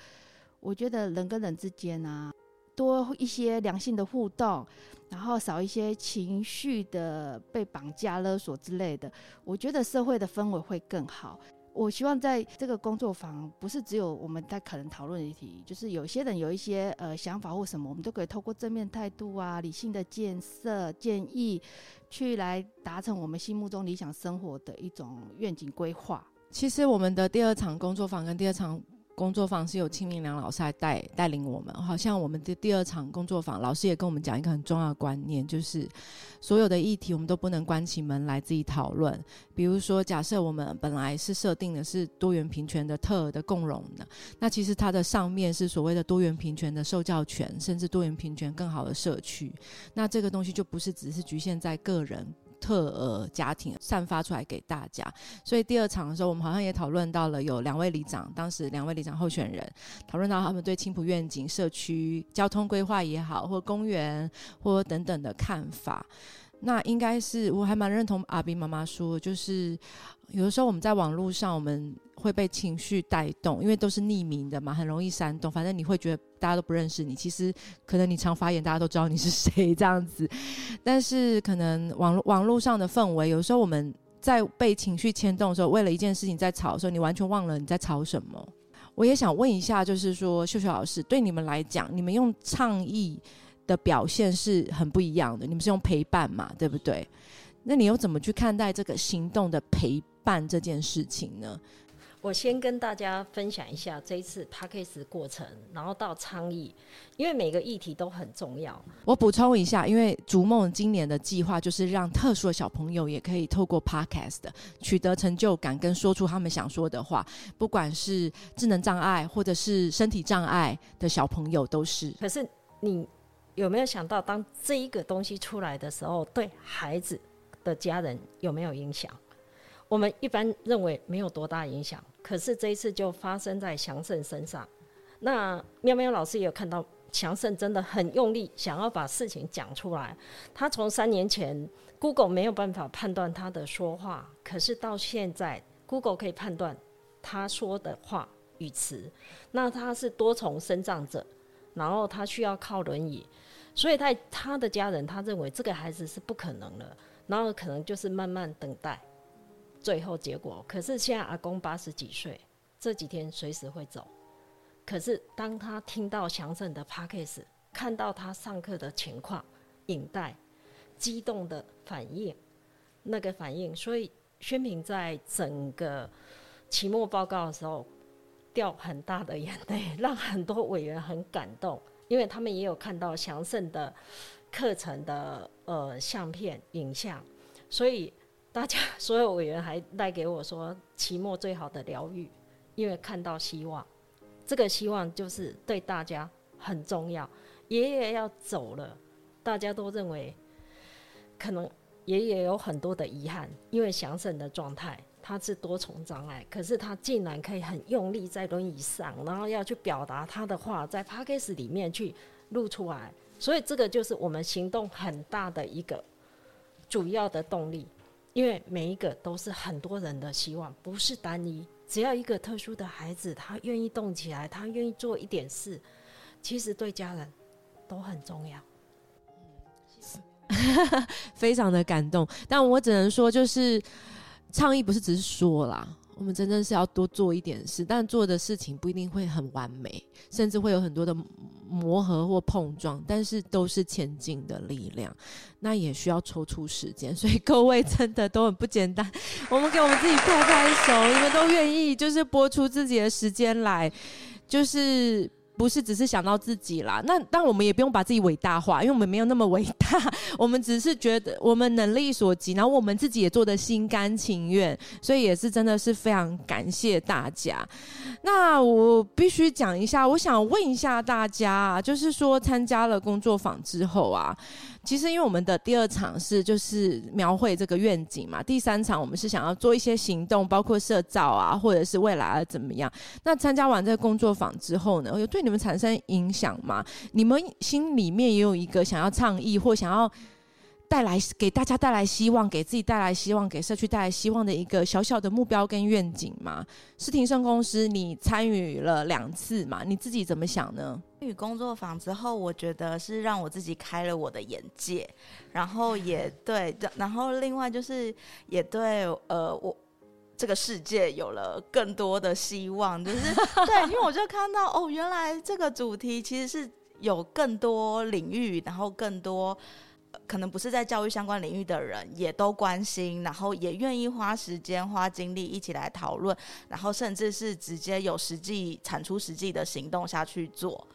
我觉得人跟人之间啊，多一些良性的互动，然后少一些情绪的被绑架勒索之类的，我觉得社会的氛围会更好。我希望在这个工作坊，不是只有我们在可能讨论议题，就是有些人有一些呃想法或什么，我们都可以透过正面态度啊、理性的建设建议，去来达成我们心目中理想生活的一种愿景规划。其实我们的第二场工作坊跟第二场工作坊是由清明良老师来带带领我们，好像我们的第二场工作坊，老师也跟我们讲一个很重要的观念，就是所有的议题我们都不能关起门来自己讨论。比如说，假设我们本来是设定的是多元平权的特额的共融的，那其实它的上面是所谓的多元平权的受教权，甚至多元平权更好的社区，那这个东西就不是只是局限在个人。特尔家庭散发出来给大家，所以第二场的时候，我们好像也讨论到了有两位里长，当时两位里长候选人讨论到他们对青浦愿景、社区交通规划也好，或公园或等等的看法。那应该是我还蛮认同阿斌妈妈说，就是有的时候我们在网络上，我们会被情绪带动，因为都是匿名的嘛，很容易煽动。反正你会觉得大家都不认识你，其实可能你常发言，大家都知道你是谁这样子。但是可能网络网络上的氛围，有时候我们在被情绪牵动的时候，为了一件事情在吵的时候，你完全忘了你在吵什么。我也想问一下，就是说秀秀老师，对你们来讲，你们用倡议。的表现是很不一样的。你们是用陪伴嘛，对不对？那你又怎么去看待这个行动的陪伴这件事情呢？我先跟大家分享一下这一次 p a c k a g e 过程，然后到倡议，因为每个议题都很重要。我补充一下，因为逐梦今年的计划就是让特殊的小朋友也可以透过 Podcast 取得成就感，跟说出他们想说的话，不管是智能障碍或者是身体障碍的小朋友都是。可是你。有没有想到，当这一个东西出来的时候，对孩子的家人有没有影响？我们一般认为没有多大影响，可是这一次就发生在祥盛身上。那喵喵老师也有看到，祥盛真的很用力想要把事情讲出来。他从三年前 Google 没有办法判断他的说话，可是到现在 Google 可以判断他说的话语词。那他是多重生障者，然后他需要靠轮椅。所以，他他的家人他认为这个孩子是不可能了，然后可能就是慢慢等待，最后结果。可是现在阿公八十几岁，这几天随时会走。可是当他听到祥盛的 p a c k a g e 看到他上课的情况、影带，激动的反应，那个反应，所以宣平在整个期末报告的时候掉很大的眼泪，让很多委员很感动。因为他们也有看到祥盛的课程的呃相片影像，所以大家 所有委员还带给我说，期末最好的疗愈，因为看到希望，这个希望就是对大家很重要。爷爷要走了，大家都认为可能爷爷有很多的遗憾，因为祥盛的状态。他是多重障碍，可是他竟然可以很用力在轮椅上，然后要去表达他的话，在 p a c k a g e 里面去录出来，所以这个就是我们行动很大的一个主要的动力，因为每一个都是很多人的希望，不是单一。只要一个特殊的孩子，他愿意动起来，他愿意做一点事，其实对家人都很重要。嗯 非常的感动，但我只能说就是。倡议不是只是说啦，我们真正是要多做一点事，但做的事情不一定会很完美，甚至会有很多的磨合或碰撞，但是都是前进的力量。那也需要抽出时间，所以各位真的都很不简单。我们给我们自己拍拍手，你们都愿意就是播出自己的时间来，就是。不是只是想到自己啦，那但我们也不用把自己伟大化，因为我们没有那么伟大，我们只是觉得我们能力所及，然后我们自己也做的心甘情愿，所以也是真的是非常感谢大家。那我必须讲一下，我想问一下大家，就是说参加了工作坊之后啊。其实，因为我们的第二场是就是描绘这个愿景嘛，第三场我们是想要做一些行动，包括设照啊，或者是未来啊怎么样。那参加完这个工作坊之后呢，有对你们产生影响吗？你们心里面也有一个想要倡议或想要？带来给大家带来希望，给自己带来希望，给社区带来希望的一个小小的目标跟愿景吗？是庭盛公司，你参与了两次嘛？你自己怎么想呢？参与工作坊之后，我觉得是让我自己开了我的眼界，然后也 对，然后另外就是也对呃我这个世界有了更多的希望，就是 对，因为我就看到哦，原来这个主题其实是有更多领域，然后更多。可能不是在教育相关领域的人，也都关心，然后也愿意花时间、花精力一起来讨论，然后甚至是直接有实际产出实际的行动下去做。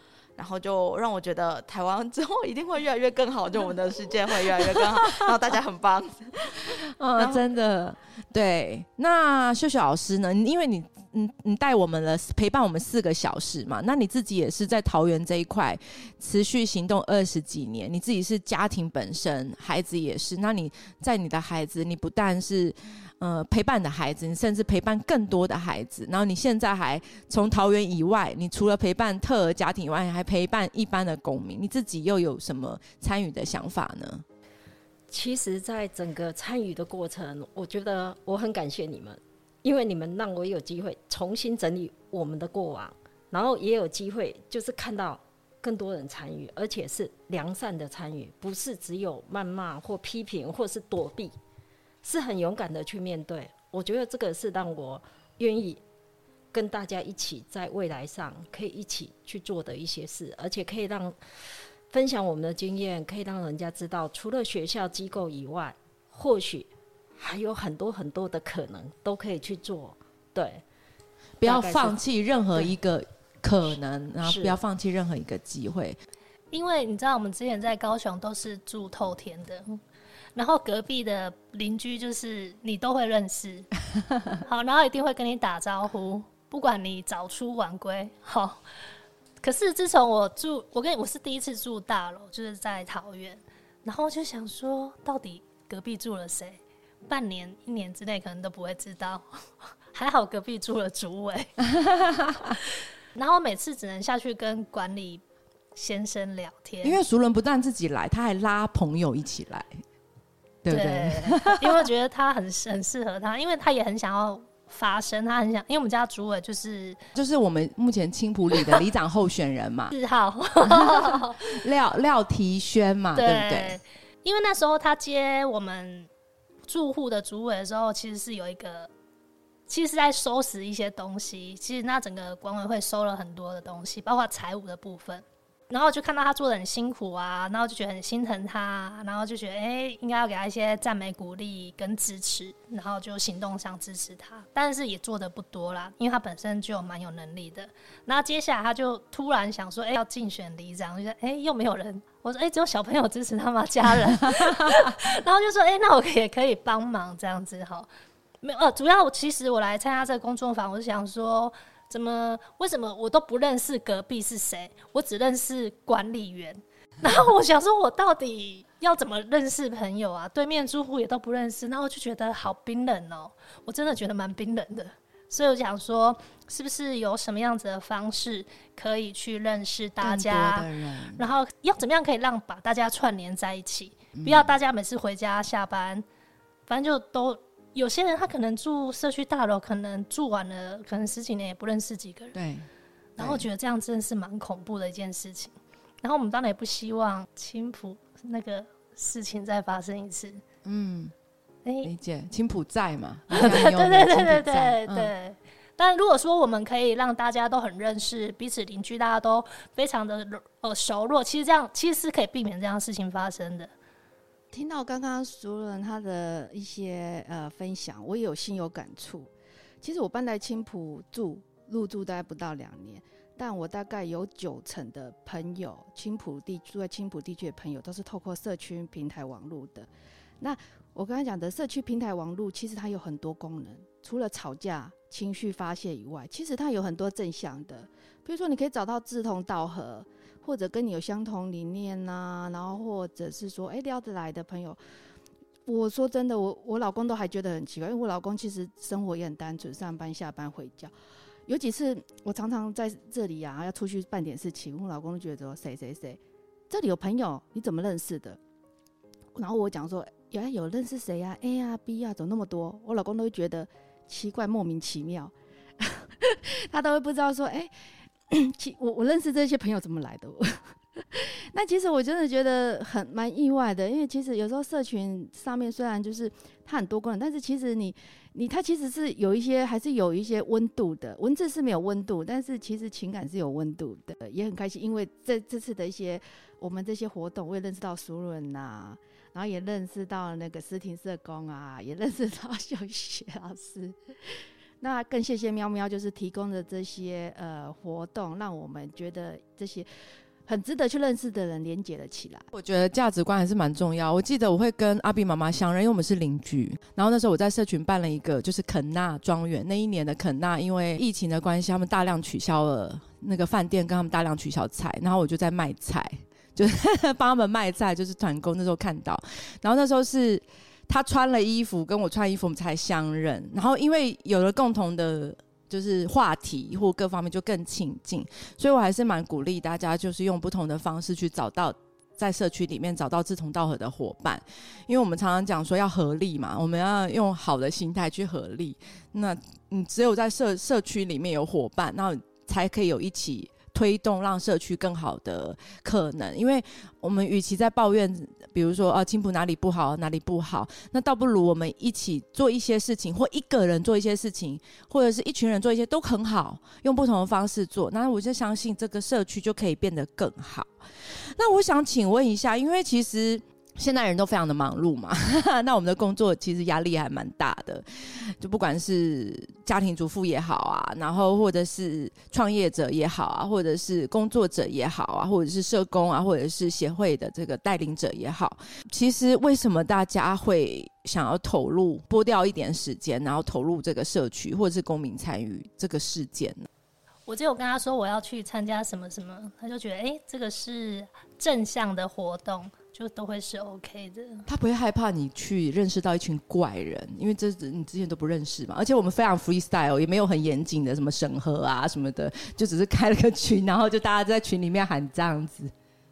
然后就让我觉得台湾之后一定会越来越更好，就我们的世界会越来越更好，然后大家很棒。嗯，真的对。那秀秀老师呢？因为你，你，你带我们了，陪伴我们四个小时嘛。那你自己也是在桃园这一块持续行动二十几年，你自己是家庭本身，孩子也是。那你在你的孩子，你不但是。呃，陪伴的孩子，你甚至陪伴更多的孩子。然后你现在还从桃园以外，你除了陪伴特儿家庭以外，还陪伴一般的公民。你自己又有什么参与的想法呢？其实，在整个参与的过程，我觉得我很感谢你们，因为你们让我有机会重新整理我们的过往，然后也有机会就是看到更多人参与，而且是良善的参与，不是只有谩骂或批评或是躲避。是很勇敢的去面对，我觉得这个是让我愿意跟大家一起在未来上可以一起去做的一些事，而且可以让分享我们的经验，可以让人家知道，除了学校机构以外，或许还有很多很多的可能都可以去做。对，不要放弃任何一个可能，然后不要放弃任何一个机会，因为你知道，我们之前在高雄都是住透天的。然后隔壁的邻居就是你都会认识，好，然后一定会跟你打招呼，不管你早出晚归，好。可是自从我住，我跟我是第一次住大楼，就是在桃园，然后就想说，到底隔壁住了谁？半年、一年之内可能都不会知道。还好隔壁住了主委，然后每次只能下去跟管理先生聊天，因为熟人不但自己来，他还拉朋友一起来。对对，因为我觉得他很很适合他，因为他也很想要发声，他很想，因为我们家主委就是就是我们目前青浦里的里长候选人嘛，四号 廖廖提轩嘛，对不对？因为那时候他接我们住户的主委的时候，其实是有一个，其实是在收拾一些东西，其实那整个管委会收了很多的东西，包括财务的部分。然后就看到他做的很辛苦啊，然后就觉得很心疼他，然后就觉得哎，应该要给他一些赞美、鼓励跟支持，然后就行动上支持他。但是也做的不多啦，因为他本身就蛮有能力的。然后接下来他就突然想说，哎，要竞选里长，就说哎，又没有人。我说哎，只有小朋友支持他吗？家人。然后就说哎，那我也可以帮忙这样子哈。没有呃，主要其实我来参加这个工作坊，我是想说。怎么？为什么我都不认识隔壁是谁？我只认识管理员。然后我想说，我到底要怎么认识朋友啊？对面住户也都不认识，那我就觉得好冰冷哦。我真的觉得蛮冰冷的。所以我想说，是不是有什么样子的方式可以去认识大家？然后要怎么样可以让把大家串联在一起？不要大家每次回家下班，反正就都。有些人他可能住社区大楼，可能住完了，可能十几年也不认识几个人。对。然后觉得这样真的是蛮恐怖的一件事情。然后我们当然也不希望青浦那个事情再发生一次。嗯。哎，理解。青浦在嘛？对对对对对对对。但如果说我们可以让大家都很认识彼此邻居，大家都非常的呃熟络，其实这样其实是可以避免这样事情发生的。听到刚刚熟人他的一些呃分享，我也有心有感触。其实我搬来青浦住入住大概不到两年，但我大概有九成的朋友，青浦地住在青浦地区的朋友都是透过社区平台网络的。那我刚才讲的社区平台网络，其实它有很多功能，除了吵架、情绪发泄以外，其实它有很多正向的，比如说你可以找到志同道合。或者跟你有相同理念呐，然后或者是说，哎，聊得来的朋友。我说真的，我我老公都还觉得很奇怪，因为我老公其实生活也很单纯，上班下班回家。有几次我常常在这里啊，要出去办点事情，我老公都觉得谁谁谁，这里有朋友，你怎么认识的？然后我讲说，有有认识谁呀？A 啊 B 啊，怎么那么多？我老公都会觉得奇怪，莫名其妙，他都会不知道说，哎。其我我认识这些朋友怎么来的？那其实我真的觉得很蛮意外的，因为其实有时候社群上面虽然就是它很多功能，但是其实你你它其实是有一些还是有一些温度的。文字是没有温度，但是其实情感是有温度的，也很开心。因为这这次的一些我们这些活动，我也认识到熟人呐，然后也认识到那个思婷社工啊，也认识到 秀雪老师。那更谢谢喵喵，就是提供的这些呃活动，让我们觉得这些很值得去认识的人连接了起来。我觉得价值观还是蛮重要。我记得我会跟阿比妈妈相认，因为我们是邻居。然后那时候我在社群办了一个，就是肯纳庄园。那一年的肯纳，因为疫情的关系，他们大量取消了那个饭店，跟他们大量取消菜。然后我就在卖菜，就是帮他们卖菜，就是团购。那时候看到，然后那时候是他穿了衣服，跟我穿衣服，我们才相认。然后因为有了共同的。就是话题或各方面就更亲近，所以我还是蛮鼓励大家，就是用不同的方式去找到在社区里面找到志同道合的伙伴，因为我们常常讲说要合力嘛，我们要用好的心态去合力。那你只有在社社区里面有伙伴，那才可以有一起。推动让社区更好的可能，因为我们与其在抱怨，比如说啊青浦哪里不好哪里不好，那倒不如我们一起做一些事情，或一个人做一些事情，或者是一群人做一些都很好，用不同的方式做，那我就相信这个社区就可以变得更好。那我想请问一下，因为其实。现在人都非常的忙碌嘛，那我们的工作其实压力还蛮大的，就不管是家庭主妇也好啊，然后或者是创业者也好啊，或者是工作者也好啊，或者是社工啊，或者是协会的这个带领者也好，其实为什么大家会想要投入拨掉一点时间，然后投入这个社区或者是公民参与这个事件呢？我就有跟他说我要去参加什么什么，他就觉得哎，这个是正向的活动。就都会是 OK 的。他不会害怕你去认识到一群怪人，因为这你之前都不认识嘛。而且我们非常 freestyle，也没有很严谨的什么审核啊什么的，就只是开了个群，然后就大家在群里面喊这样子。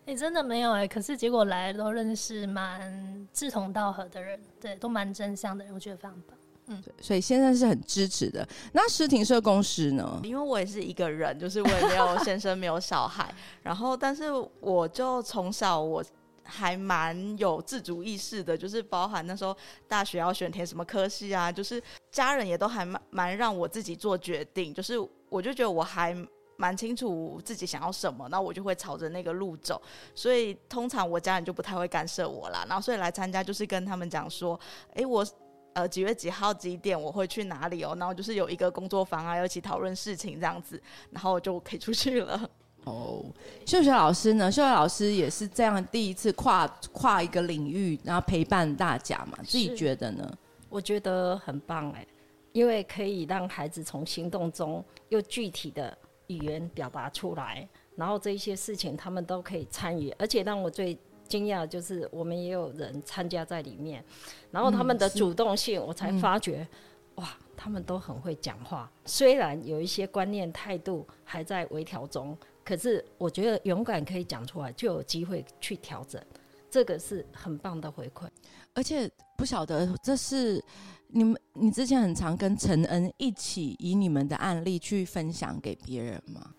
哎，真的没有哎，可是结果来都认识蛮志同道合的人，对，都蛮真相的人，我觉得非常棒。嗯，所以先生是很支持的。那诗婷社公司呢？因为我也是一个人，就是我也没有先生，没有小孩，然后但是我就从小我。还蛮有自主意识的，就是包含那时候大学要选填什么科系啊，就是家人也都还蛮蛮让我自己做决定，就是我就觉得我还蛮清楚自己想要什么，那我就会朝着那个路走，所以通常我家人就不太会干涉我啦。然后所以来参加就是跟他们讲说，哎，我呃几月几号几点我会去哪里哦，然后就是有一个工作坊啊，要一起讨论事情这样子，然后就可以出去了。哦，秀秀老师呢？秀秀老师也是这样第一次跨跨一个领域，然后陪伴大家嘛？自己觉得呢？我觉得很棒哎，因为可以让孩子从行动中又具体的语言表达出来，然后这一些事情他们都可以参与，而且让我最惊讶的就是我们也有人参加在里面，然后他们的主动性，我才发觉，哇，他们都很会讲话，虽然有一些观念态度还在微调中。可是我觉得勇敢可以讲出来，就有机会去调整，这个是很棒的回馈。而且不晓得这是你们，你之前很常跟陈恩一起以你们的案例去分享给别人吗？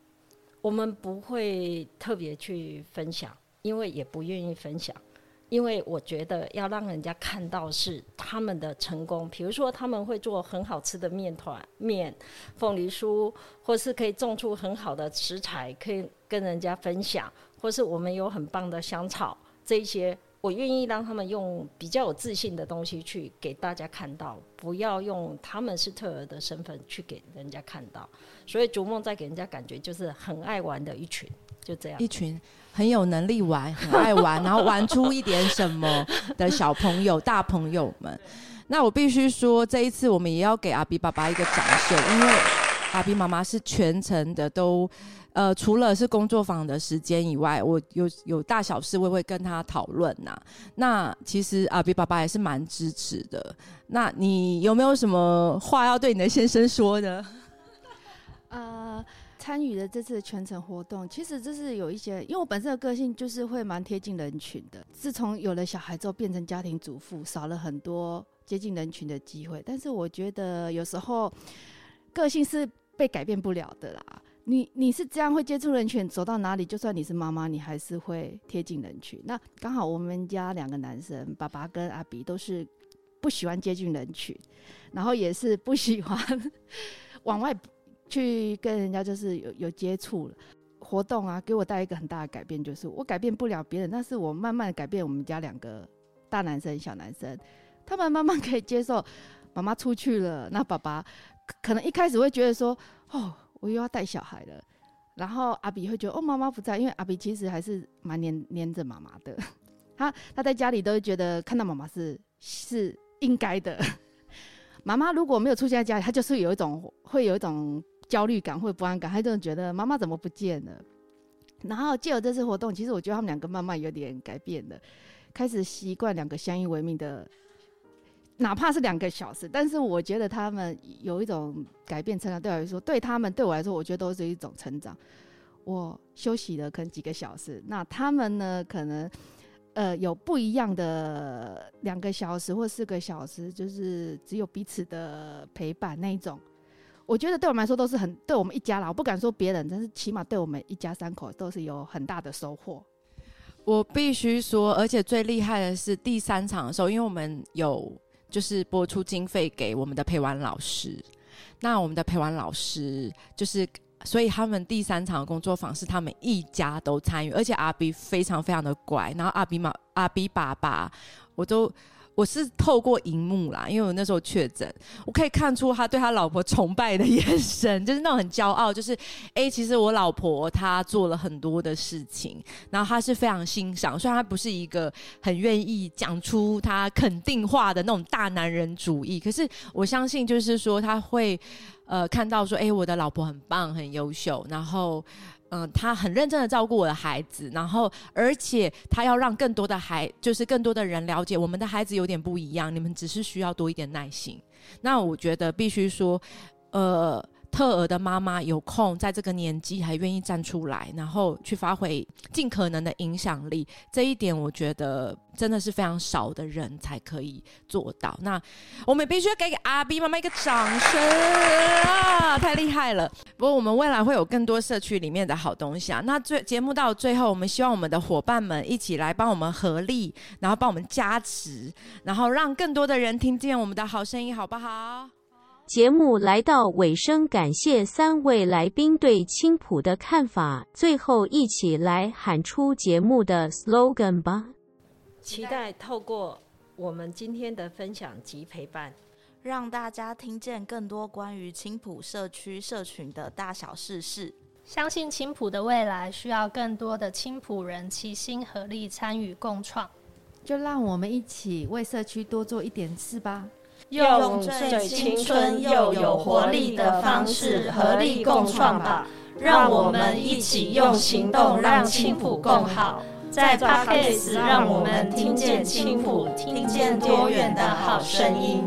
我们不会特别去分享，因为也不愿意分享。因为我觉得要让人家看到是他们的成功，比如说他们会做很好吃的面团、面、凤梨酥，或是可以种出很好的食材，可以跟人家分享，或是我们有很棒的香草，这些我愿意让他们用比较有自信的东西去给大家看到，不要用他们是特儿的身份去给人家看到。所以逐梦在给人家感觉就是很爱玩的一群，就这样一群。很有能力玩，很爱玩，然后玩出一点什么的小朋友、大朋友们。那我必须说，这一次我们也要给阿比爸爸一个掌声，因为阿比妈妈是全程的都，呃，除了是工作坊的时间以外，我有有大小事，我会跟他讨论呐。那其实阿比爸爸也是蛮支持的。那你有没有什么话要对你的先生说呢？呃。参与的这次全程活动，其实这是有一些，因为我本身的个性就是会蛮贴近人群的。自从有了小孩之后，变成家庭主妇，少了很多接近人群的机会。但是我觉得有时候个性是被改变不了的啦。你你是这样会接触人群，走到哪里，就算你是妈妈，你还是会贴近人群。那刚好我们家两个男生，爸爸跟阿比都是不喜欢接近人群，然后也是不喜欢往外。去跟人家就是有有接触了活动啊，给我带一个很大的改变，就是我改变不了别人，但是我慢慢改变我们家两个大男生、小男生，他们慢慢可以接受妈妈出去了，那爸爸可能一开始会觉得说，哦，我又要带小孩了。然后阿比会觉得，哦，妈妈不在，因为阿比其实还是蛮黏黏着妈妈的。他他在家里都会觉得看到妈妈是是应该的。妈妈如果没有出现在家里，他就是有一种会有一种焦虑感或不安感，他就觉得妈妈怎么不见了。然后借由这次活动，其实我觉得他们两个慢慢有点改变了，开始习惯两个相依为命的，哪怕是两个小时，但是我觉得他们有一种改变成长。对我来说，对他们对我来说，我觉得都是一种成长。我休息了可能几个小时，那他们呢，可能呃有不一样的两个小时或四个小时，就是只有彼此的陪伴那一种。我觉得对我们来说都是很对我们一家啦，我不敢说别人，但是起码对我们一家三口都是有很大的收获。我必须说，而且最厉害的是第三场的时候，因为我们有就是播出经费给我们的陪玩老师，那我们的陪玩老师就是，所以他们第三场工作坊是他们一家都参与，而且阿比非常非常的乖，然后阿比妈阿比爸爸我都。我是透过荧幕啦，因为我那时候确诊，我可以看出他对他老婆崇拜的眼神，就是那种很骄傲，就是 哎，其实我老婆她做了很多的事情，然后他是非常欣赏，虽然他不是一个很愿意讲出他肯定话的那种大男人主义，可是我相信就是说他会呃看到说，哎，我的老婆很棒，很优秀，然后。嗯，他很认真的照顾我的孩子，然后而且他要让更多的孩，就是更多的人了解我们的孩子有点不一样，你们只是需要多一点耐心。那我觉得必须说，呃。特儿的妈妈有空在这个年纪还愿意站出来，然后去发挥尽可能的影响力，这一点我觉得真的是非常少的人才可以做到。那我们必须给给阿 B 妈妈一个掌声啊！太厉害了。不过我们未来会有更多社区里面的好东西啊。那最节目到最后，我们希望我们的伙伴们一起来帮我们合力，然后帮我们加持，然后让更多的人听见我们的好声音，好不好？节目来到尾声，感谢三位来宾对青浦的看法。最后，一起来喊出节目的 slogan 吧！期待透过我们今天的分享及陪伴，让大家听见更多关于青浦社区社群的大小事事。相信青浦的未来需要更多的青浦人齐心合力参与共创，就让我们一起为社区多做一点事吧。用最青春又有活力的方式合力共创吧！让我们一起用行动让青浦更好。在 Podcast 让我们听见青浦，听见多远的好声音。